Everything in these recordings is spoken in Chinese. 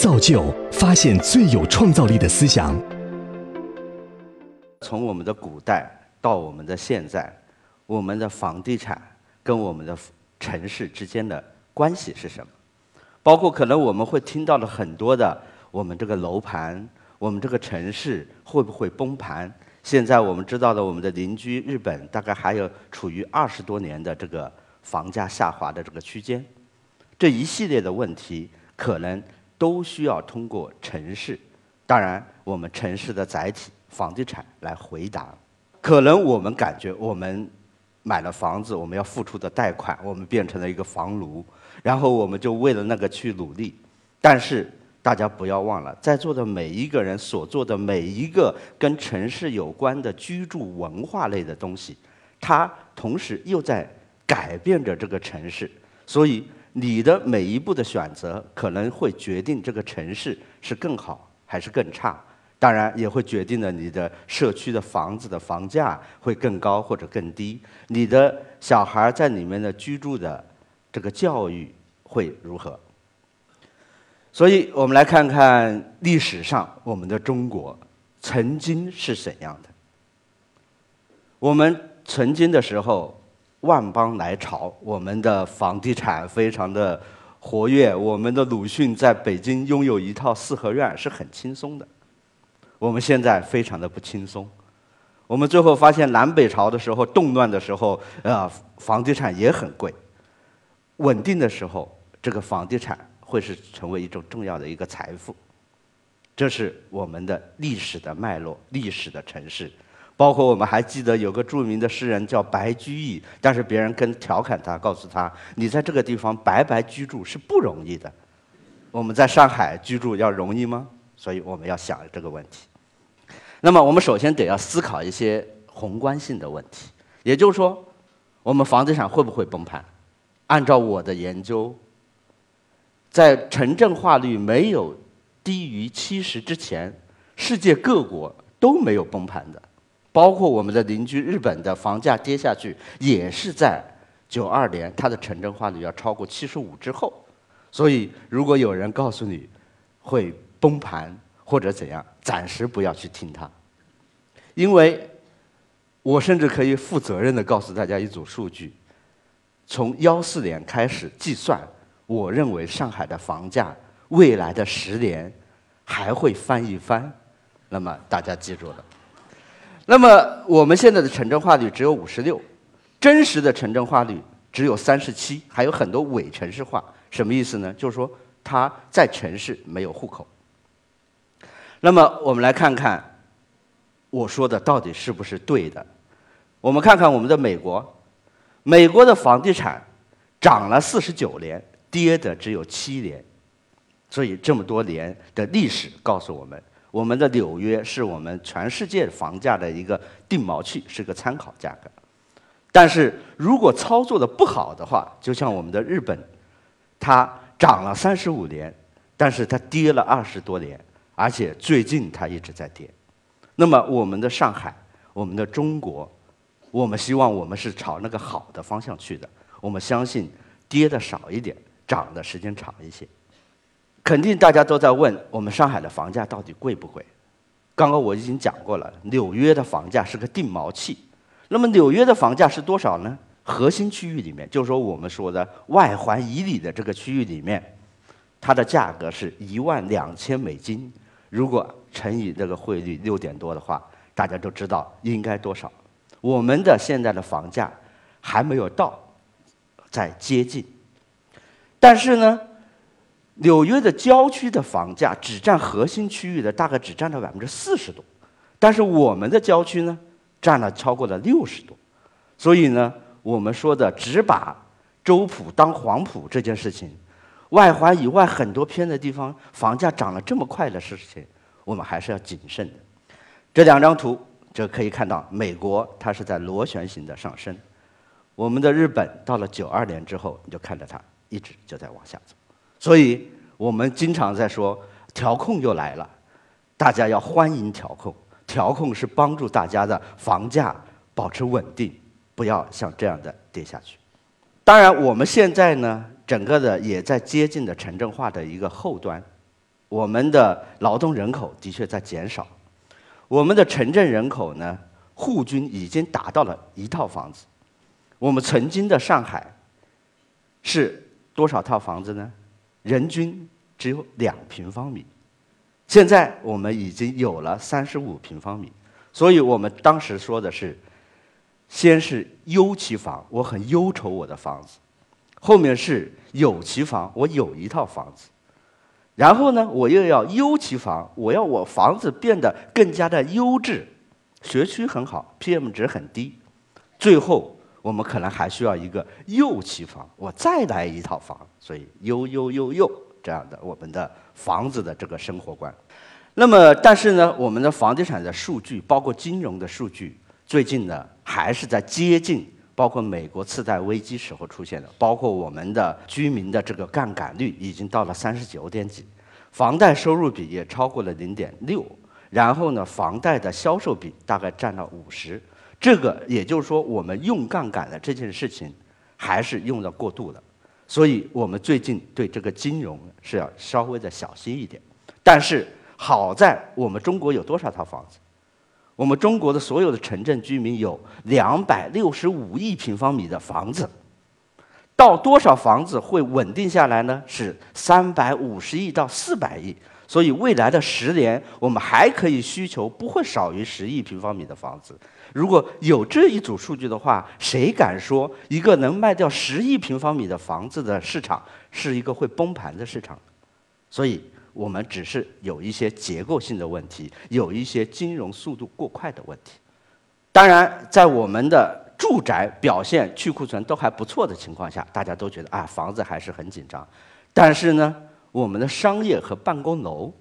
造就发现最有创造力的思想。从我们的古代到我们的现在，我们的房地产跟我们的城市之间的关系是什么？包括可能我们会听到了很多的，我们这个楼盘，我们这个城市会不会崩盘？现在我们知道的，我们的邻居日本大概还有处于二十多年的这个房价下滑的这个区间，这一系列的问题可能都需要通过城市，当然我们城市的载体房地产来回答。可能我们感觉我们买了房子，我们要付出的贷款，我们变成了一个房奴，然后我们就为了那个去努力。但是大家不要忘了，在座的每一个人所做的每一个跟城市有关的居住文化类的东西，它同时又在改变着这个城市。所以你的每一步的选择，可能会决定这个城市是更好还是更差。当然也会决定了你的社区的房子的房价会更高或者更低，你的小孩在里面的居住的这个教育会如何？所以我们来看看历史上我们的中国曾经是怎样的。我们曾经的时候万邦来朝，我们的房地产非常的活跃，我们的鲁迅在北京拥有一套四合院是很轻松的。我们现在非常的不轻松，我们最后发现南北朝的时候动乱的时候，呃，房地产也很贵。稳定的时候，这个房地产会是成为一种重要的一个财富。这是我们的历史的脉络，历史的城市。包括我们还记得有个著名的诗人叫白居易，但是别人跟调侃他，告诉他：“你在这个地方白白居住是不容易的。”我们在上海居住要容易吗？所以我们要想这个问题。那么，我们首先得要思考一些宏观性的问题，也就是说，我们房地产会不会崩盘？按照我的研究，在城镇化率没有低于七十之前，世界各国都没有崩盘的，包括我们的邻居日本的房价跌下去，也是在九二年它的城镇化率要超过七十五之后。所以，如果有人告诉你会崩盘，或者怎样，暂时不要去听他，因为我甚至可以负责任的告诉大家一组数据：从幺四年开始计算，我认为上海的房价未来的十年还会翻一番。那么大家记住了。那么我们现在的城镇化率只有五十六，真实的城镇化率只有三十七，还有很多伪城市化。什么意思呢？就是说它在城市没有户口。那么我们来看看，我说的到底是不是对的？我们看看我们的美国，美国的房地产涨了四十九年，跌的只有七年，所以这么多年的历史告诉我们，我们的纽约是我们全世界房价的一个定锚器，是个参考价格。但是如果操作的不好的话，就像我们的日本，它涨了三十五年，但是它跌了二十多年。而且最近它一直在跌，那么我们的上海，我们的中国，我们希望我们是朝那个好的方向去的。我们相信跌的少一点，涨的时间长一些。肯定大家都在问我们上海的房价到底贵不贵？刚刚我已经讲过了，纽约的房价是个定锚器。那么纽约的房价是多少呢？核心区域里面，就是说我们说的外环以里的这个区域里面，它的价格是一万两千美金。如果乘以这个汇率六点多的话，大家都知道应该多少？我们的现在的房价还没有到，在接近。但是呢，纽约的郊区的房价只占核心区域的大概只占了百分之四十多，但是我们的郊区呢，占了超过了六十多。所以呢，我们说的只把州浦当黄埔这件事情。外环以外很多偏的地方，房价涨了这么快的事情，我们还是要谨慎的。这两张图就可以看到，美国它是在螺旋形的上升，我们的日本到了九二年之后，你就看着它一直就在往下走。所以我们经常在说调控又来了，大家要欢迎调控，调控是帮助大家的房价保持稳定，不要像这样的跌下去。当然我们现在呢。整个的也在接近的城镇化的一个后端，我们的劳动人口的确在减少，我们的城镇人口呢，户均已经达到了一套房子。我们曾经的上海是多少套房子呢？人均只有两平方米，现在我们已经有了三十五平方米。所以我们当时说的是，先是忧其房，我很忧愁我的房子；后面是有其房，我有一套房子。然后呢，我又要优其房，我要我房子变得更加的优质，学区很好，PM 值很低。最后，我们可能还需要一个又期房，我再来一套房，所以又又又又这样的我们的房子的这个生活观。那么，但是呢，我们的房地产的数据，包括金融的数据，最近呢还是在接近。包括美国次贷危机时候出现的，包括我们的居民的这个杠杆率已经到了三十九点几，房贷收入比也超过了零点六，然后呢，房贷的销售比大概占了五十，这个也就是说，我们用杠杆的这件事情还是用的过度了，所以我们最近对这个金融是要稍微的小心一点。但是好在我们中国有多少套房子？我们中国的所有的城镇居民有两百六十五亿平方米的房子，到多少房子会稳定下来呢？是三百五十亿到四百亿。所以未来的十年，我们还可以需求不会少于十亿平方米的房子。如果有这一组数据的话，谁敢说一个能卖掉十亿平方米的房子的市场是一个会崩盘的市场？所以。我们只是有一些结构性的问题，有一些金融速度过快的问题。当然，在我们的住宅表现去库存都还不错的情况下，大家都觉得啊，房子还是很紧张。但是呢，我们的商业和办公楼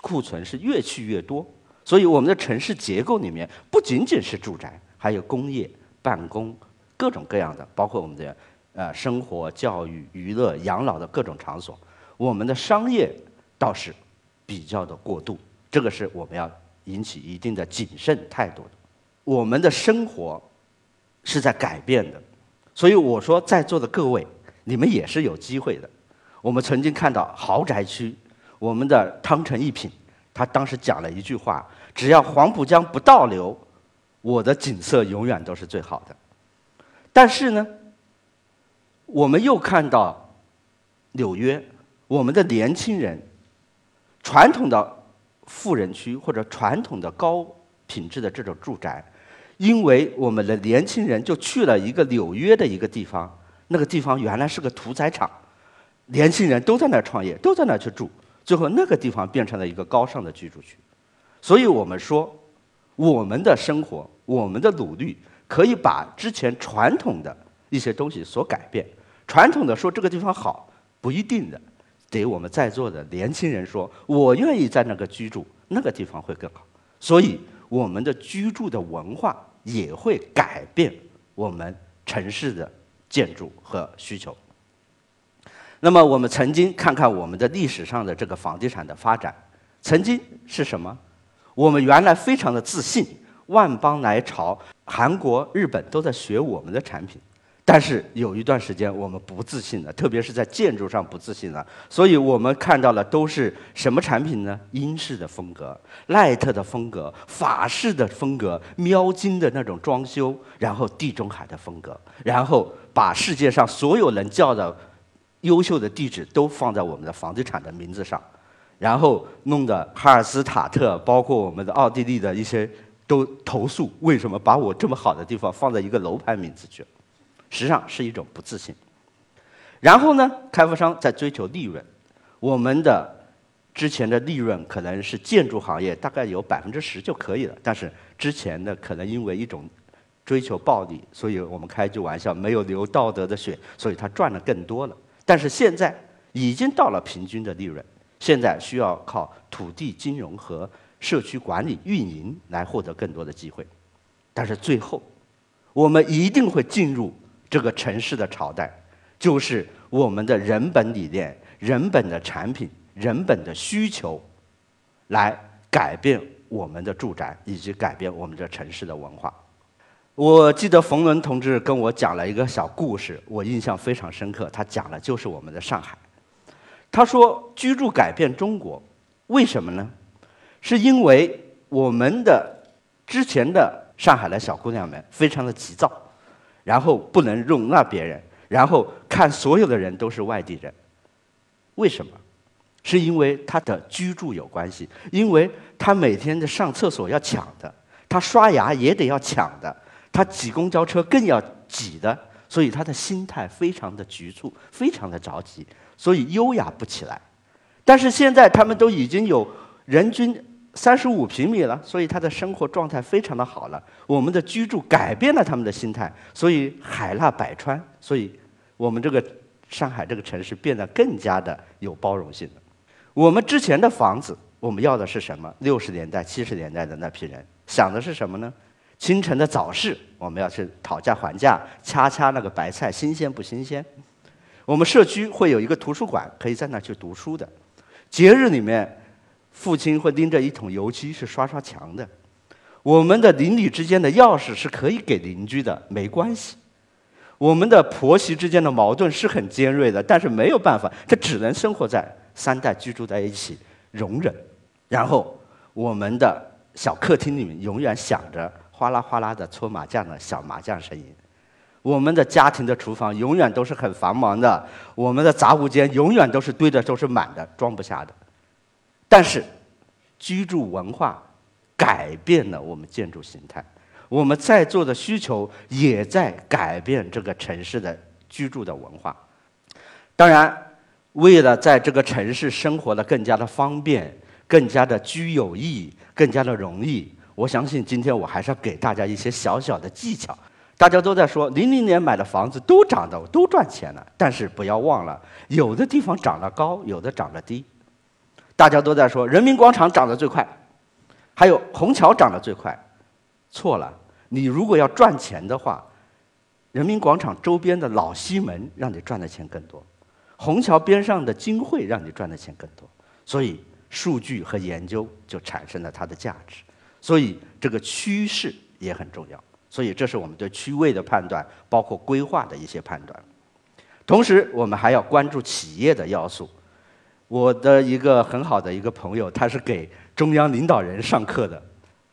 库存是越去越多，所以我们的城市结构里面不仅仅是住宅，还有工业、办公各种各样的，包括我们的呃生活、教育、娱乐、养老的各种场所，我们的商业。倒是比较的过度，这个是我们要引起一定的谨慎态度的。我们的生活是在改变的，所以我说在座的各位，你们也是有机会的。我们曾经看到豪宅区，我们的汤臣一品，他当时讲了一句话：只要黄浦江不倒流，我的景色永远都是最好的。但是呢，我们又看到纽约，我们的年轻人。传统的富人区或者传统的高品质的这种住宅，因为我们的年轻人就去了一个纽约的一个地方，那个地方原来是个屠宰场，年轻人都在那儿创业，都在那儿去住，最后那个地方变成了一个高尚的居住区。所以我们说，我们的生活，我们的努力，可以把之前传统的一些东西所改变。传统的说这个地方好，不一定的。给我们在座的年轻人说：“我愿意在那个居住，那个地方会更好。”所以，我们的居住的文化也会改变我们城市的建筑和需求。那么，我们曾经看看我们的历史上的这个房地产的发展，曾经是什么？我们原来非常的自信，万邦来朝，韩国、日本都在学我们的产品。但是有一段时间我们不自信了，特别是在建筑上不自信了，所以我们看到了都是什么产品呢？英式的风格、赖特的风格、法式的风格、喵金的那种装修，然后地中海的风格，然后把世界上所有人叫的优秀的地址都放在我们的房地产的名字上，然后弄得哈尔斯塔特，包括我们的奥地利的一些都投诉，为什么把我这么好的地方放在一个楼盘名字去？实际上是一种不自信。然后呢，开发商在追求利润。我们的之前的利润可能是建筑行业大概有百分之十就可以了，但是之前的可能因为一种追求暴利，所以我们开句玩笑，没有流道德的血，所以他赚的更多了。但是现在已经到了平均的利润，现在需要靠土地金融和社区管理运营来获得更多的机会。但是最后，我们一定会进入。这个城市的朝代，就是我们的人本理念、人本的产品、人本的需求，来改变我们的住宅，以及改变我们这城市的文化。我记得冯仑同志跟我讲了一个小故事，我印象非常深刻。他讲的就是我们的上海。他说：“居住改变中国，为什么呢？是因为我们的之前的上海的小姑娘们非常的急躁，然后不能容纳别人，然后看所有的人都是外地人。为什么？是因为她的居住有关系，因为她每天的上厕所要抢的，她刷牙也得要抢的，他挤公交车更要挤的，所以他的心态非常的局促，非常的着急，所以优雅不起来。但是现在他们都已经有人均三十五平米了，所以他的生活状态非常的好了。我们的居住改变了他们的心态，所以海纳百川，所以我们这个上海这个城市变得更加的有包容性了。我们之前的房子，我们要的是什么？六十年代、七十年代的那批人想的是什么呢？清晨的早市，我们要去讨价还价，掐掐那个白菜新鲜不新鲜。我们社区会有一个图书馆，可以在那去读书的。节日里面，父亲会拎着一桶油漆去刷刷墙的。我们的邻里之间的钥匙是可以给邻居的，没关系。我们的婆媳之间的矛盾是很尖锐的，但是没有办法，这只能生活在三代居住在一起，容忍。然后我们的小客厅里面永远响着哗啦哗啦的搓麻将的小麻将声音。我们的家庭的厨房永远都是很繁忙的，我们的杂物间永远都是堆的都是满的，装不下的。但是，居住文化改变了我们建筑形态，我们在座的需求也在改变这个城市的居住的文化。当然，为了在这个城市生活的更加的方便、更加的居有意、更加的容易，我相信今天我还是要给大家一些小小的技巧。大家都在说，零零年买的房子都涨的都赚钱了，但是不要忘了，有的地方涨得高，有的涨得低。大家都在说人民广场涨得最快，还有虹桥涨得最快，错了。你如果要赚钱的话，人民广场周边的老西门让你赚的钱更多，虹桥边上的金汇让你赚的钱更多。所以数据和研究就产生了它的价值，所以这个趋势也很重要。所以，这是我们对区位的判断，包括规划的一些判断。同时，我们还要关注企业的要素。我的一个很好的一个朋友，他是给中央领导人上课的。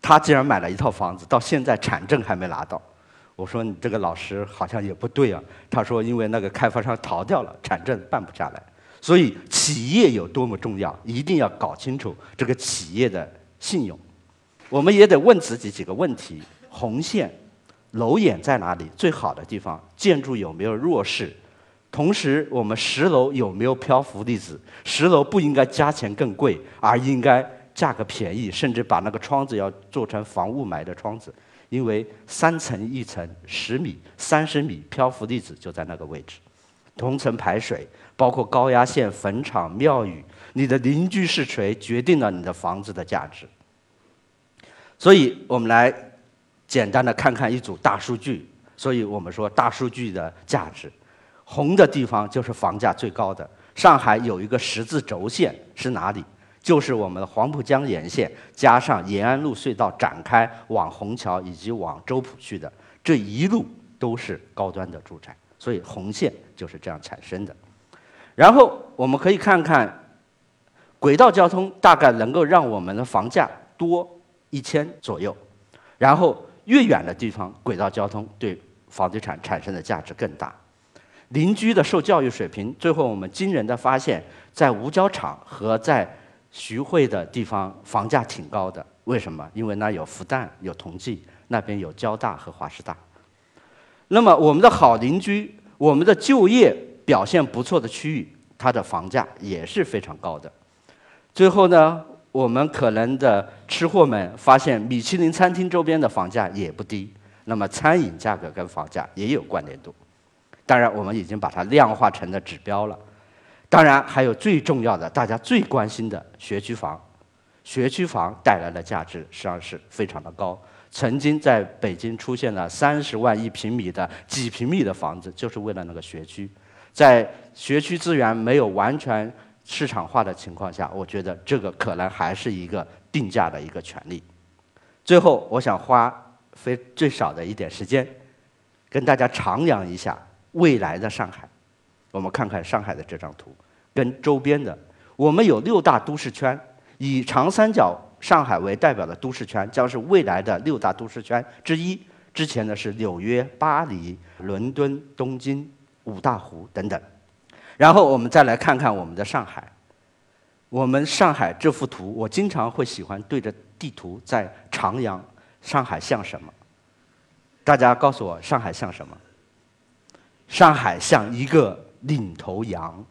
他竟然买了一套房子，到现在产证还没拿到。我说：“你这个老师好像也不对啊。”他说：“因为那个开发商逃掉了，产证办不下来。”所以，企业有多么重要，一定要搞清楚这个企业的信用。我们也得问自己几个问题：红线。楼眼在哪里？最好的地方，建筑有没有弱势？同时，我们十楼有没有漂浮粒子？十楼不应该加钱更贵，而应该价格便宜，甚至把那个窗子要做成防雾霾的窗子，因为三层一层，十米、三十米漂浮粒子就在那个位置。同层排水，包括高压线、坟场、庙宇，你的邻居是谁，决定了你的房子的价值。所以我们来。简单的看看一组大数据，所以我们说大数据的价值，红的地方就是房价最高的。上海有一个十字轴线是哪里？就是我们的黄浦江沿线，加上延安路隧道展开往虹桥以及往周浦去的这一路都是高端的住宅，所以红线就是这样产生的。然后我们可以看看轨道交通，大概能够让我们的房价多一千左右，然后。越远的地方，轨道交通对房地产产生的价值更大。邻居的受教育水平，最后我们惊人的发现，在五角场和在徐汇的地方，房价挺高的。为什么？因为那有复旦、有同济，那边有交大和华师大。那么我们的好邻居，我们的就业表现不错的区域，它的房价也是非常高的。最后呢？我们可能的吃货们发现，米其林餐厅周边的房价也不低。那么，餐饮价格跟房价也有关联度。当然，我们已经把它量化成了指标了。当然，还有最重要的，大家最关心的学区房。学区房带来的价值实际上是非常的高。曾经在北京出现了三十万一平米的几平米的房子，就是为了那个学区。在学区资源没有完全。市场化的情况下，我觉得这个可能还是一个定价的一个权利。最后，我想花非最少的一点时间，跟大家徜徉一下未来的上海。我们看看上海的这张图，跟周边的，我们有六大都市圈，以长三角上海为代表的都市圈将是未来的六大都市圈之一。之前呢是纽约、巴黎、伦敦、东京、五大湖等等。然后我们再来看看我们的上海。我们上海这幅图，我经常会喜欢对着地图在徜徉。上海像什么？大家告诉我，上海像什么？上海像一个领头羊，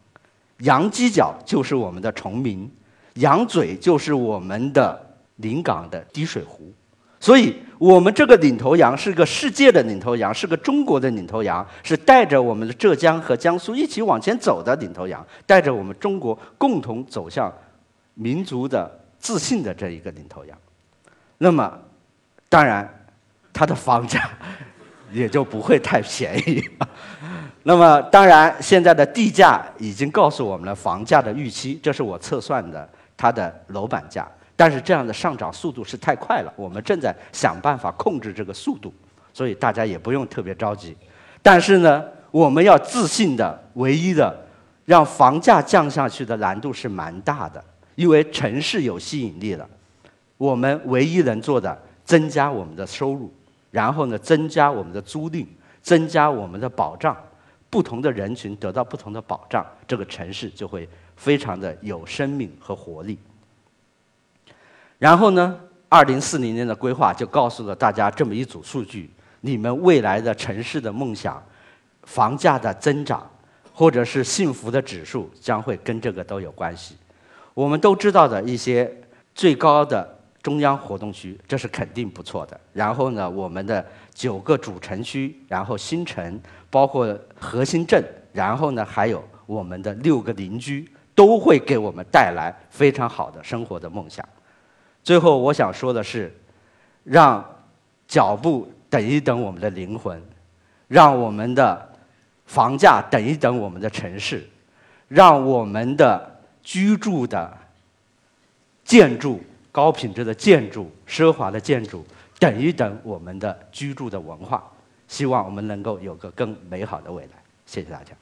羊犄角就是我们的崇明，羊嘴就是我们的临港的滴水湖。所以，我们这个领头羊是个世界的领头羊，是个中国的领头羊，是带着我们的浙江和江苏一起往前走的领头羊，带着我们中国共同走向民族的自信的这一个领头羊。那么，当然，它的房价。也就不会太便宜。那么，当然，现在的地价已经告诉我们了房价的预期，这是我测算的它的楼板价。但是这样的上涨速度是太快了，我们正在想办法控制这个速度，所以大家也不用特别着急。但是呢，我们要自信的，唯一的让房价降下去的难度是蛮大的，因为城市有吸引力了。我们唯一能做的，增加我们的收入。然后呢，增加我们的租赁，增加我们的保障，不同的人群得到不同的保障，这个城市就会非常的有生命和活力。然后呢，二零四零年的规划就告诉了大家这么一组数据：你们未来的城市的梦想、房价的增长，或者是幸福的指数，将会跟这个都有关系。我们都知道的一些最高的。中央活动区，这是肯定不错的。然后呢，我们的九个主城区，然后新城，包括核心镇，然后呢，还有我们的六个邻居，都会给我们带来非常好的生活的梦想。最后，我想说的是，让脚步等一等我们的灵魂，让我们的房价等一等我们的城市，让我们的居住的建筑。高品质的建筑、奢华的建筑，等一等我们的居住的文化。希望我们能够有个更美好的未来。谢谢大家。